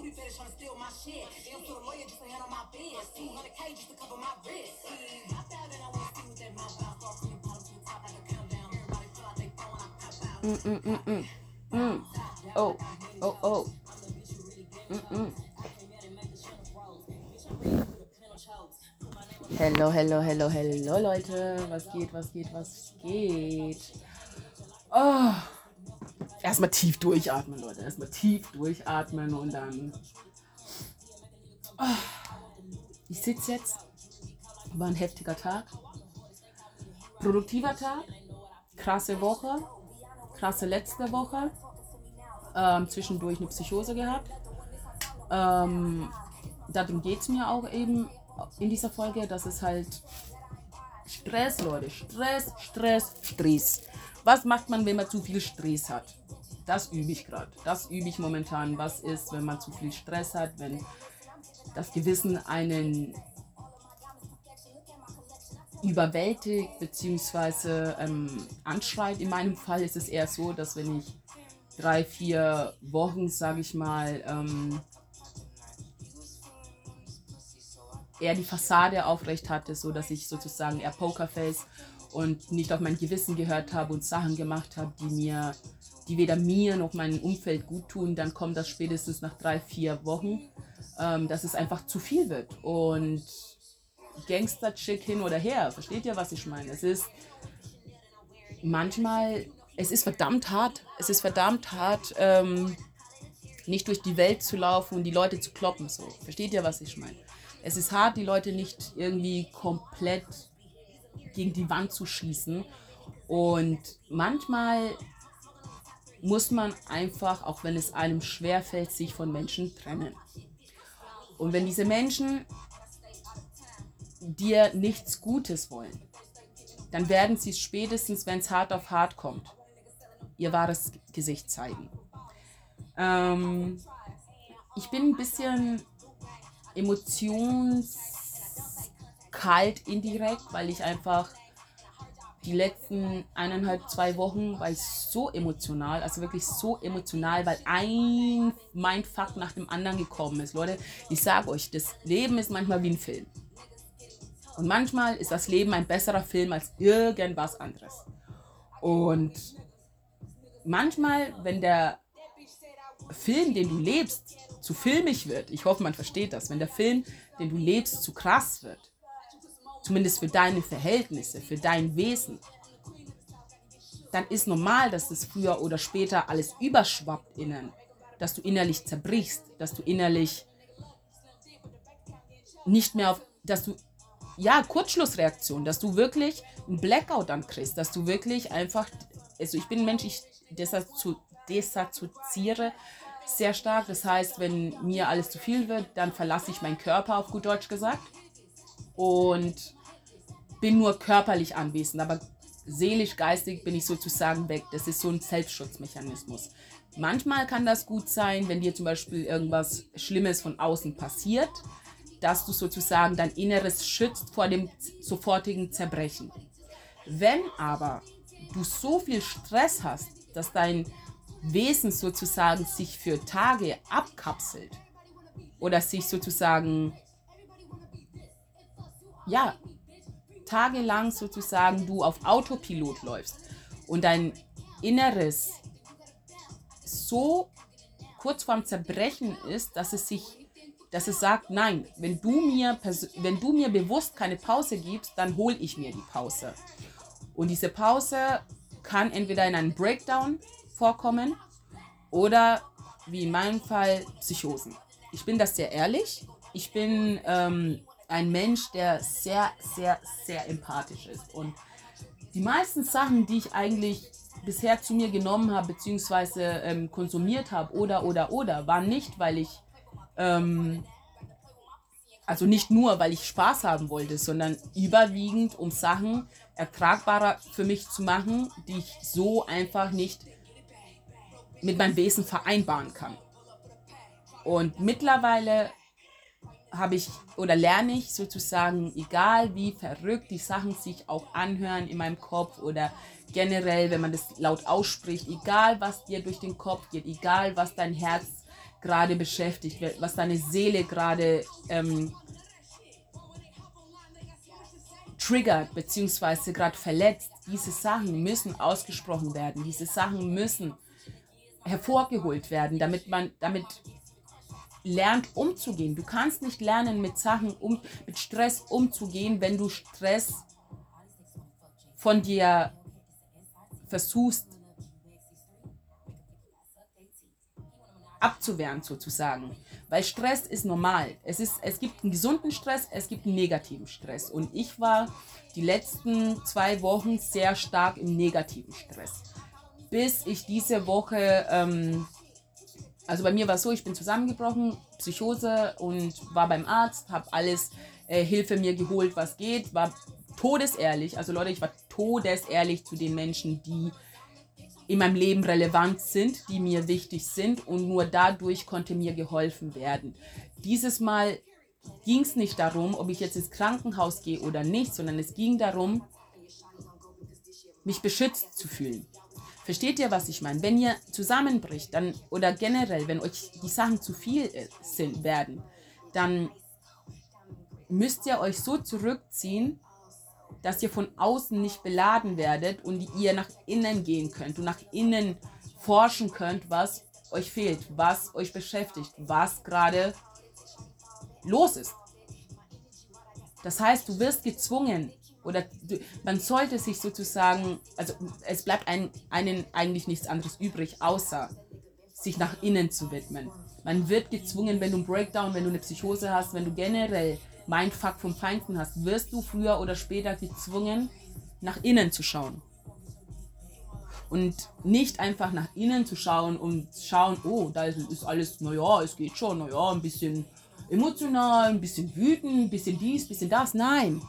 booty fetish trying to steal my shit. Am to the lawyer just to handle my biz. 200k just to cover my wrist. Hopped out and I wanna see what that mouth bounce. Start from the bottom to the top like a countdown. Everybody feel like they phone, I pop out. Mm, mm, mm, mm. Mm. Oh, oh, oh. Mm, mm. Hello, hello, hello, hello, Leute. Was geht, was geht, was geht? Oh. Erstmal tief durchatmen, Leute. Erstmal tief durchatmen und dann. Oh. Ich sitze jetzt. War ein heftiger Tag. Produktiver Tag. Krasse Woche. Krasse letzte Woche. Ähm, zwischendurch eine Psychose gehabt. Ähm, darum geht es mir auch eben in dieser Folge, dass es halt Stress, Leute. Stress, Stress, Stress. Was macht man, wenn man zu viel Stress hat? Das übe ich gerade. Das übe ich momentan. Was ist, wenn man zu viel Stress hat, wenn das Gewissen einen überwältigt bzw. Ähm, anschreit. In meinem Fall ist es eher so, dass wenn ich drei, vier Wochen, sage ich mal, ähm, eher die Fassade aufrecht hatte, so dass ich sozusagen eher Pokerface und nicht auf mein Gewissen gehört habe und Sachen gemacht habe, die mir, die weder mir noch meinem Umfeld gut tun, dann kommt das spätestens nach drei, vier Wochen, ähm, dass es einfach zu viel wird. Und Gangster-Chick hin oder her, versteht ihr, was ich meine? Es ist manchmal, es ist verdammt hart, es ist verdammt hart, ähm, nicht durch die Welt zu laufen und die Leute zu kloppen, so. Versteht ihr, was ich meine? Es ist hart, die Leute nicht irgendwie komplett gegen die Wand zu schießen. Und manchmal muss man einfach, auch wenn es einem schwerfällt, sich von Menschen trennen. Und wenn diese Menschen dir nichts Gutes wollen, dann werden sie spätestens, wenn es hart auf hart kommt, ihr wahres Gesicht zeigen. Ähm, ich bin ein bisschen emotionskalt indirekt, weil ich einfach die letzten eineinhalb, zwei Wochen war ich so emotional, also wirklich so emotional, weil ein Mindfuck nach dem anderen gekommen ist. Leute, ich sage euch, das Leben ist manchmal wie ein Film. Und manchmal ist das Leben ein besserer Film als irgendwas anderes. Und manchmal, wenn der Film, den du lebst, zu filmig wird, ich hoffe, man versteht das, wenn der Film, den du lebst, zu krass wird, zumindest für deine Verhältnisse, für dein Wesen, dann ist normal, dass das früher oder später alles überschwappt innen, dass du innerlich zerbrichst, dass du innerlich nicht mehr auf, dass du, ja, Kurzschlussreaktion, dass du wirklich einen Blackout dann kriegst, dass du wirklich einfach, also ich bin ein Mensch, ich desassoziiere sehr stark. Das heißt, wenn mir alles zu viel wird, dann verlasse ich meinen Körper, auf gut Deutsch gesagt. Und bin nur körperlich anwesend, aber seelisch, geistig bin ich sozusagen weg. Das ist so ein Selbstschutzmechanismus. Manchmal kann das gut sein, wenn dir zum Beispiel irgendwas Schlimmes von außen passiert, dass du sozusagen dein Inneres schützt vor dem sofortigen Zerbrechen. Wenn aber du so viel Stress hast, dass dein Wesen sozusagen sich für Tage abkapselt oder sich sozusagen, ja, tagelang sozusagen du auf Autopilot läufst und dein Inneres so kurz vorm Zerbrechen ist, dass es sich, dass es sagt, nein, wenn du mir, wenn du mir bewusst keine Pause gibst, dann hole ich mir die Pause. Und diese Pause kann entweder in einem Breakdown vorkommen oder wie in meinem Fall Psychosen. Ich bin das sehr ehrlich. Ich bin ähm, ein Mensch, der sehr, sehr, sehr empathisch ist. Und die meisten Sachen, die ich eigentlich bisher zu mir genommen habe, beziehungsweise ähm, konsumiert habe, oder, oder, oder, waren nicht, weil ich, ähm, also nicht nur, weil ich Spaß haben wollte, sondern überwiegend, um Sachen ertragbarer für mich zu machen, die ich so einfach nicht mit meinem Wesen vereinbaren kann. Und mittlerweile habe ich oder lerne ich sozusagen, egal wie verrückt die Sachen sich auch anhören in meinem Kopf oder generell, wenn man das laut ausspricht, egal was dir durch den Kopf geht, egal was dein Herz gerade beschäftigt, was deine Seele gerade ähm, triggert beziehungsweise gerade verletzt. Diese Sachen müssen ausgesprochen werden. Diese Sachen müssen hervorgeholt werden, damit man damit lernt umzugehen. Du kannst nicht lernen mit Sachen um mit Stress umzugehen, wenn du Stress von dir versuchst abzuwehren sozusagen. Weil Stress ist normal. Es, ist, es gibt einen gesunden Stress, es gibt einen negativen Stress. Und ich war die letzten zwei Wochen sehr stark im negativen Stress. Bis ich diese Woche, ähm, also bei mir war es so, ich bin zusammengebrochen, Psychose und war beim Arzt, habe alles äh, Hilfe mir geholt, was geht, war todesehrlich. Also Leute, ich war todesehrlich zu den Menschen, die in meinem Leben relevant sind, die mir wichtig sind und nur dadurch konnte mir geholfen werden. Dieses Mal ging es nicht darum, ob ich jetzt ins Krankenhaus gehe oder nicht, sondern es ging darum, mich beschützt zu fühlen. Versteht ihr, was ich meine? Wenn ihr zusammenbricht, dann oder generell, wenn euch die Sachen zu viel äh, sind werden, dann müsst ihr euch so zurückziehen, dass ihr von außen nicht beladen werdet und ihr nach innen gehen könnt und nach innen forschen könnt, was euch fehlt, was euch beschäftigt, was gerade los ist. Das heißt, du wirst gezwungen oder man sollte sich sozusagen, also es bleibt ein, einen eigentlich nichts anderes übrig, außer sich nach innen zu widmen. Man wird gezwungen, wenn du einen Breakdown, wenn du eine Psychose hast, wenn du generell Mindfuck vom Feinden hast, wirst du früher oder später gezwungen, nach innen zu schauen. Und nicht einfach nach innen zu schauen und schauen, oh, da ist alles, naja, es geht schon, naja, ein bisschen emotional, ein bisschen wütend, ein bisschen dies, ein bisschen das. Nein,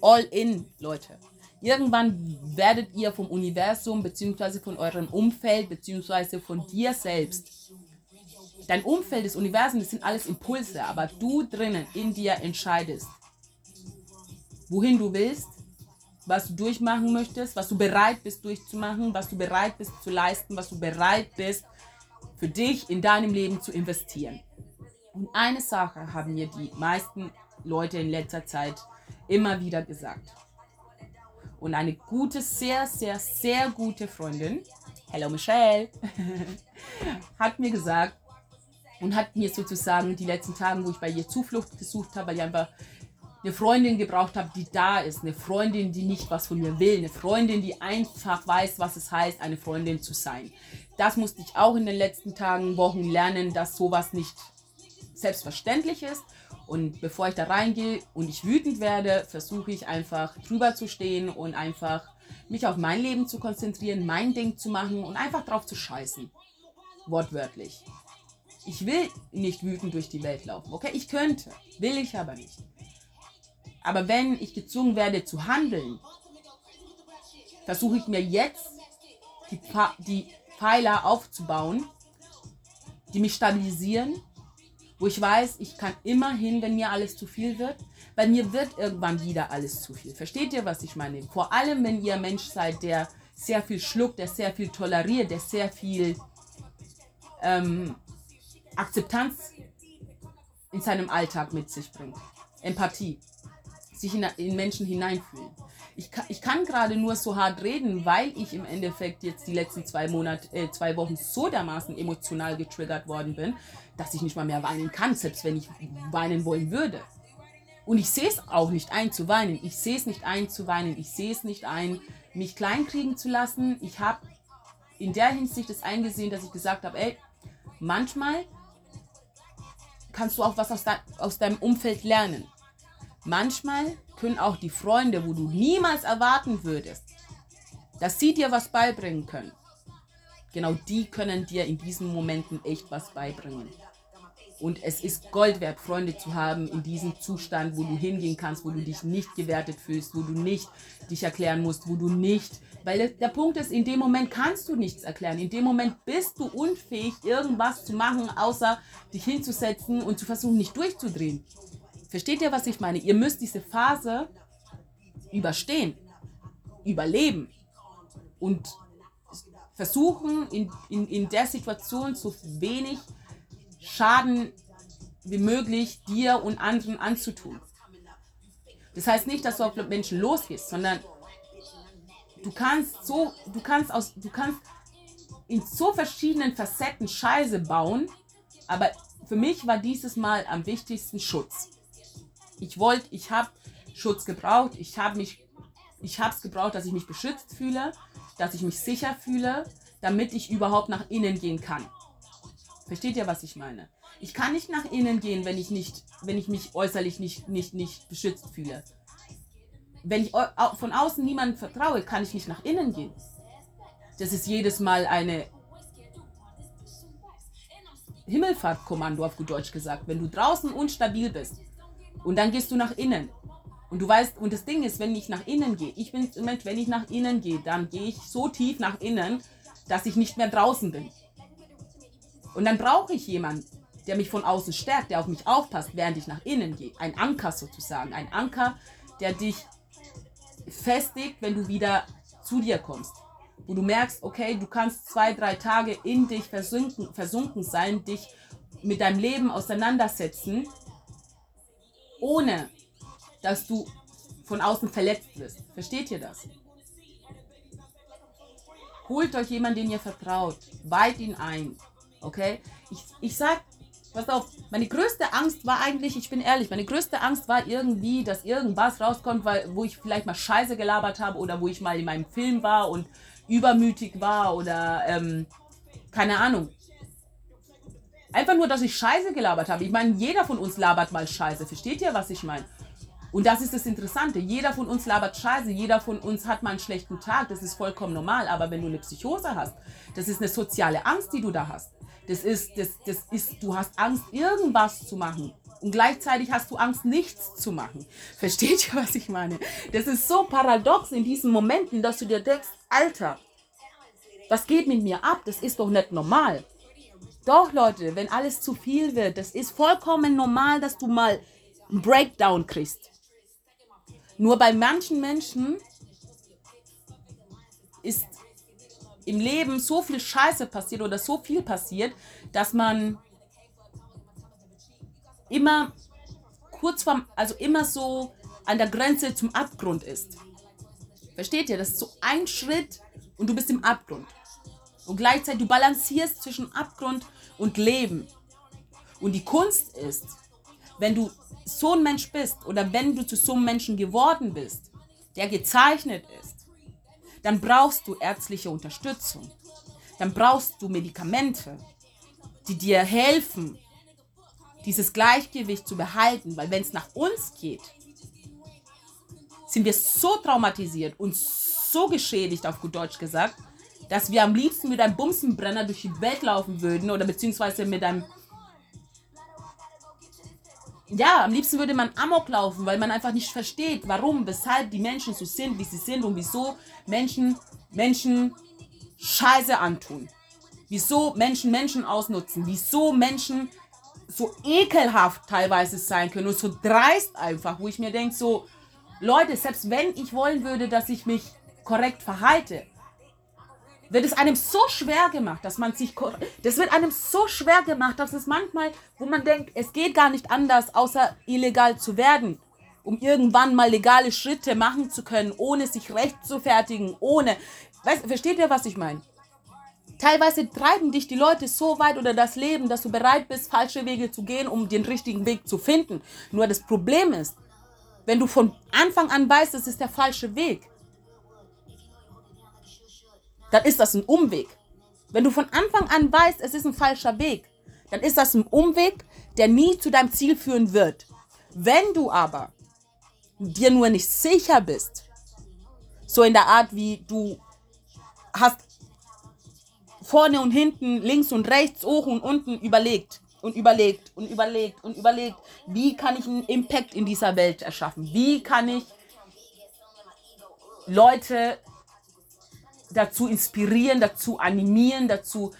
all in, Leute. Irgendwann werdet ihr vom Universum, beziehungsweise von eurem Umfeld, beziehungsweise von dir selbst Dein Umfeld, das Universum, das sind alles Impulse, aber du drinnen in dir entscheidest, wohin du willst, was du durchmachen möchtest, was du bereit bist durchzumachen, was du bereit bist zu leisten, was du bereit bist für dich in deinem Leben zu investieren. Und eine Sache haben mir die meisten Leute in letzter Zeit immer wieder gesagt. Und eine gute, sehr, sehr, sehr gute Freundin, hello Michelle, hat mir gesagt, und hat mir sozusagen die letzten Tage, wo ich bei ihr Zuflucht gesucht habe, weil ich einfach eine Freundin gebraucht habe, die da ist, eine Freundin, die nicht was von mir will, eine Freundin, die einfach weiß, was es heißt, eine Freundin zu sein. Das musste ich auch in den letzten Tagen, Wochen lernen, dass sowas nicht selbstverständlich ist. Und bevor ich da reingehe und ich wütend werde, versuche ich einfach drüber zu stehen und einfach mich auf mein Leben zu konzentrieren, mein Ding zu machen und einfach drauf zu scheißen. Wortwörtlich. Ich will nicht wütend durch die Welt laufen, okay? Ich könnte, will ich aber nicht. Aber wenn ich gezwungen werde zu handeln, versuche ich mir jetzt die, die Pfeiler aufzubauen, die mich stabilisieren, wo ich weiß, ich kann immerhin, wenn mir alles zu viel wird, weil mir wird irgendwann wieder alles zu viel. Versteht ihr, was ich meine? Vor allem, wenn ihr Mensch seid, der sehr viel schluckt, der sehr viel toleriert, der sehr viel ähm, Akzeptanz in seinem Alltag mit sich bringt. Empathie. Sich in, in Menschen hineinfühlen. Ich kann, ich kann gerade nur so hart reden, weil ich im Endeffekt jetzt die letzten zwei Monate, äh, zwei Wochen so dermaßen emotional getriggert worden bin, dass ich nicht mal mehr weinen kann, selbst wenn ich weinen wollen würde. Und ich sehe es auch nicht ein zu weinen. Ich sehe es nicht ein zu weinen. Ich sehe es nicht ein, mich kleinkriegen zu lassen. Ich habe in der Hinsicht es eingesehen, dass ich gesagt habe, ey, manchmal kannst du auch was aus, de aus deinem Umfeld lernen. Manchmal können auch die Freunde, wo du niemals erwarten würdest, dass sie dir was beibringen können, genau die können dir in diesen Momenten echt was beibringen. Und es ist Gold wert, Freunde zu haben in diesem Zustand, wo du hingehen kannst, wo du dich nicht gewertet fühlst, wo du nicht dich erklären musst, wo du nicht weil der Punkt ist, in dem Moment kannst du nichts erklären. In dem Moment bist du unfähig, irgendwas zu machen, außer dich hinzusetzen und zu versuchen, nicht durchzudrehen. Versteht ihr, was ich meine? Ihr müsst diese Phase überstehen, überleben und versuchen, in, in, in der Situation so wenig Schaden wie möglich dir und anderen anzutun. Das heißt nicht, dass du auf Menschen losgehst, sondern du kannst so, du kannst aus, du kannst in so verschiedenen Facetten Scheiße bauen, aber für mich war dieses Mal am wichtigsten Schutz. Ich wollte, ich habe Schutz gebraucht, ich habe mich, ich habe es gebraucht, dass ich mich beschützt fühle, dass ich mich sicher fühle, damit ich überhaupt nach innen gehen kann. Versteht ihr, was ich meine? Ich kann nicht nach innen gehen, wenn ich nicht, wenn ich mich äußerlich nicht, nicht, nicht beschützt fühle. Wenn ich von außen niemandem vertraue, kann ich nicht nach innen gehen. Das ist jedes Mal eine Himmelfahrtkommando auf gut Deutsch gesagt. Wenn du draußen unstabil bist und dann gehst du nach innen und du weißt, und das Ding ist, wenn ich nach innen gehe, ich bin im Moment, wenn ich nach innen gehe, dann gehe ich so tief nach innen, dass ich nicht mehr draußen bin. Und dann brauche ich jemanden, der mich von außen stärkt, der auf mich aufpasst, während ich nach innen gehe. Ein Anker sozusagen. Ein Anker, der dich festigt, wenn du wieder zu dir kommst. Wo du merkst, okay, du kannst zwei, drei Tage in dich versunken, versunken sein, dich mit deinem Leben auseinandersetzen, ohne dass du von außen verletzt wirst. Versteht ihr das? Holt euch jemanden, den ihr vertraut. Weiht ihn ein. Okay? Ich, ich sag Pass auf, meine größte Angst war eigentlich, ich bin ehrlich, meine größte Angst war irgendwie, dass irgendwas rauskommt, weil, wo ich vielleicht mal Scheiße gelabert habe oder wo ich mal in meinem Film war und übermütig war oder ähm, keine Ahnung. Einfach nur, dass ich Scheiße gelabert habe. Ich meine, jeder von uns labert mal Scheiße. Versteht ihr, was ich meine? Und das ist das Interessante. Jeder von uns labert Scheiße. Jeder von uns hat mal einen schlechten Tag. Das ist vollkommen normal. Aber wenn du eine Psychose hast, das ist eine soziale Angst, die du da hast. Das ist, das, das ist, du hast Angst, irgendwas zu machen. Und gleichzeitig hast du Angst, nichts zu machen. Versteht ihr, was ich meine? Das ist so paradox in diesen Momenten, dass du dir denkst, Alter, was geht mit mir ab? Das ist doch nicht normal. Doch, Leute, wenn alles zu viel wird, das ist vollkommen normal, dass du mal einen Breakdown kriegst. Nur bei manchen Menschen ist im Leben so viel Scheiße passiert oder so viel passiert, dass man immer kurz vorm, also immer so an der Grenze zum Abgrund ist. Versteht ihr? Das ist so ein Schritt und du bist im Abgrund. Und gleichzeitig du balancierst zwischen Abgrund und Leben. Und die Kunst ist, wenn du so ein Mensch bist oder wenn du zu so einem Menschen geworden bist, der gezeichnet ist, dann brauchst du ärztliche Unterstützung. Dann brauchst du Medikamente, die dir helfen, dieses Gleichgewicht zu behalten. Weil wenn es nach uns geht, sind wir so traumatisiert und so geschädigt, auf gut Deutsch gesagt, dass wir am liebsten mit einem Bumsenbrenner durch die Welt laufen würden oder beziehungsweise mit einem ja, am liebsten würde man Amok laufen, weil man einfach nicht versteht, warum, weshalb die Menschen so sind, wie sie sind und wieso Menschen Menschen Scheiße antun. Wieso Menschen Menschen ausnutzen, wieso Menschen so ekelhaft teilweise sein können und so dreist einfach, wo ich mir denke, so, Leute, selbst wenn ich wollen würde, dass ich mich korrekt verhalte, wird es einem so schwer gemacht, dass man sich, das wird einem so schwer gemacht, dass es manchmal, wo man denkt, es geht gar nicht anders, außer illegal zu werden, um irgendwann mal legale Schritte machen zu können, ohne sich recht zu fertigen, ohne, weißt, versteht ihr, was ich meine? Teilweise treiben dich die Leute so weit oder das Leben, dass du bereit bist, falsche Wege zu gehen, um den richtigen Weg zu finden. Nur das Problem ist, wenn du von Anfang an weißt, es ist der falsche Weg, dann ist das ein Umweg. Wenn du von Anfang an weißt, es ist ein falscher Weg, dann ist das ein Umweg, der nie zu deinem Ziel führen wird. Wenn du aber dir nur nicht sicher bist, so in der Art wie du hast vorne und hinten, links und rechts, oben und unten überlegt und überlegt und überlegt und überlegt, wie kann ich einen Impact in dieser Welt erschaffen? Wie kann ich Leute dazu inspirieren, dazu animieren, dazu,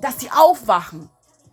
dass sie aufwachen,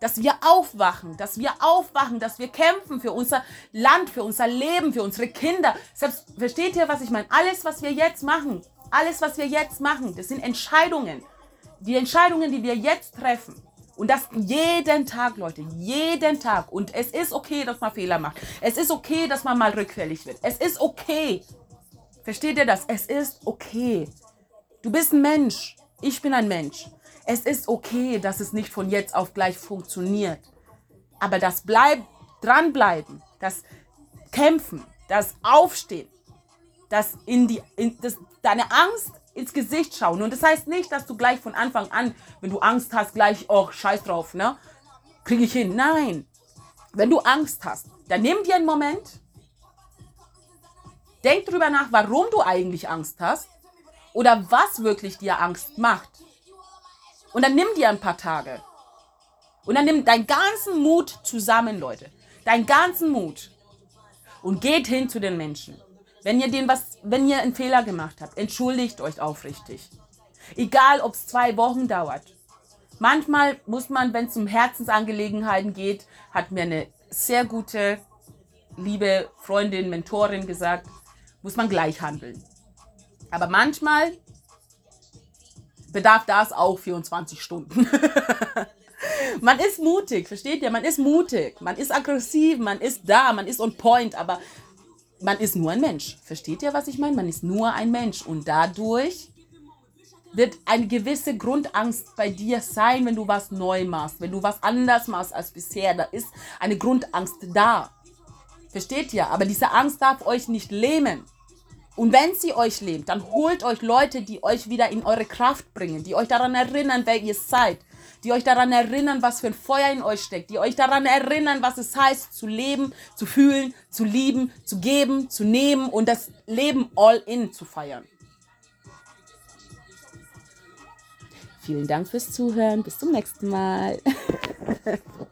dass wir aufwachen, dass wir aufwachen, dass wir kämpfen für unser Land, für unser Leben, für unsere Kinder. Selbst, versteht ihr, was ich meine? Alles, was wir jetzt machen, alles, was wir jetzt machen, das sind Entscheidungen. die Entscheidungen, die wir jetzt treffen, und das jeden Tag, Leute, jeden Tag. Und es ist okay, dass man Fehler macht. Es ist okay, dass man mal rückfällig wird. Es ist okay. Versteht ihr das? Es ist okay. Du bist ein Mensch. Ich bin ein Mensch. Es ist okay, dass es nicht von jetzt auf gleich funktioniert. Aber das Bleib dranbleiben, das Kämpfen, das Aufstehen, das in die, in, das, deine Angst ins Gesicht schauen. Und das heißt nicht, dass du gleich von Anfang an, wenn du Angst hast, gleich, oh, scheiß drauf, ne? Kriege ich hin. Nein. Wenn du Angst hast, dann nimm dir einen Moment. Denk drüber nach, warum du eigentlich Angst hast oder was wirklich dir Angst macht. Und dann nimm dir ein paar Tage. Und dann nimm deinen ganzen Mut zusammen, Leute. Deinen ganzen Mut. Und geht hin zu den Menschen. Wenn ihr den was, wenn ihr einen Fehler gemacht habt, entschuldigt euch aufrichtig. Egal, ob es zwei Wochen dauert. Manchmal muss man, wenn es um Herzensangelegenheiten geht, hat mir eine sehr gute, liebe Freundin, Mentorin gesagt, muss man gleich handeln. Aber manchmal bedarf das auch 24 Stunden. man ist mutig, versteht ihr? Man ist mutig, man ist aggressiv, man ist da, man ist on point, aber man ist nur ein Mensch. Versteht ihr, was ich meine? Man ist nur ein Mensch und dadurch wird eine gewisse Grundangst bei dir sein, wenn du was neu machst, wenn du was anders machst als bisher. Da ist eine Grundangst da. Versteht ihr? Aber diese Angst darf euch nicht lähmen. Und wenn sie euch lähmt, dann holt euch Leute, die euch wieder in eure Kraft bringen, die euch daran erinnern, wer ihr seid, die euch daran erinnern, was für ein Feuer in euch steckt, die euch daran erinnern, was es heißt, zu leben, zu fühlen, zu lieben, zu geben, zu nehmen und das Leben all in zu feiern. Vielen Dank fürs Zuhören. Bis zum nächsten Mal.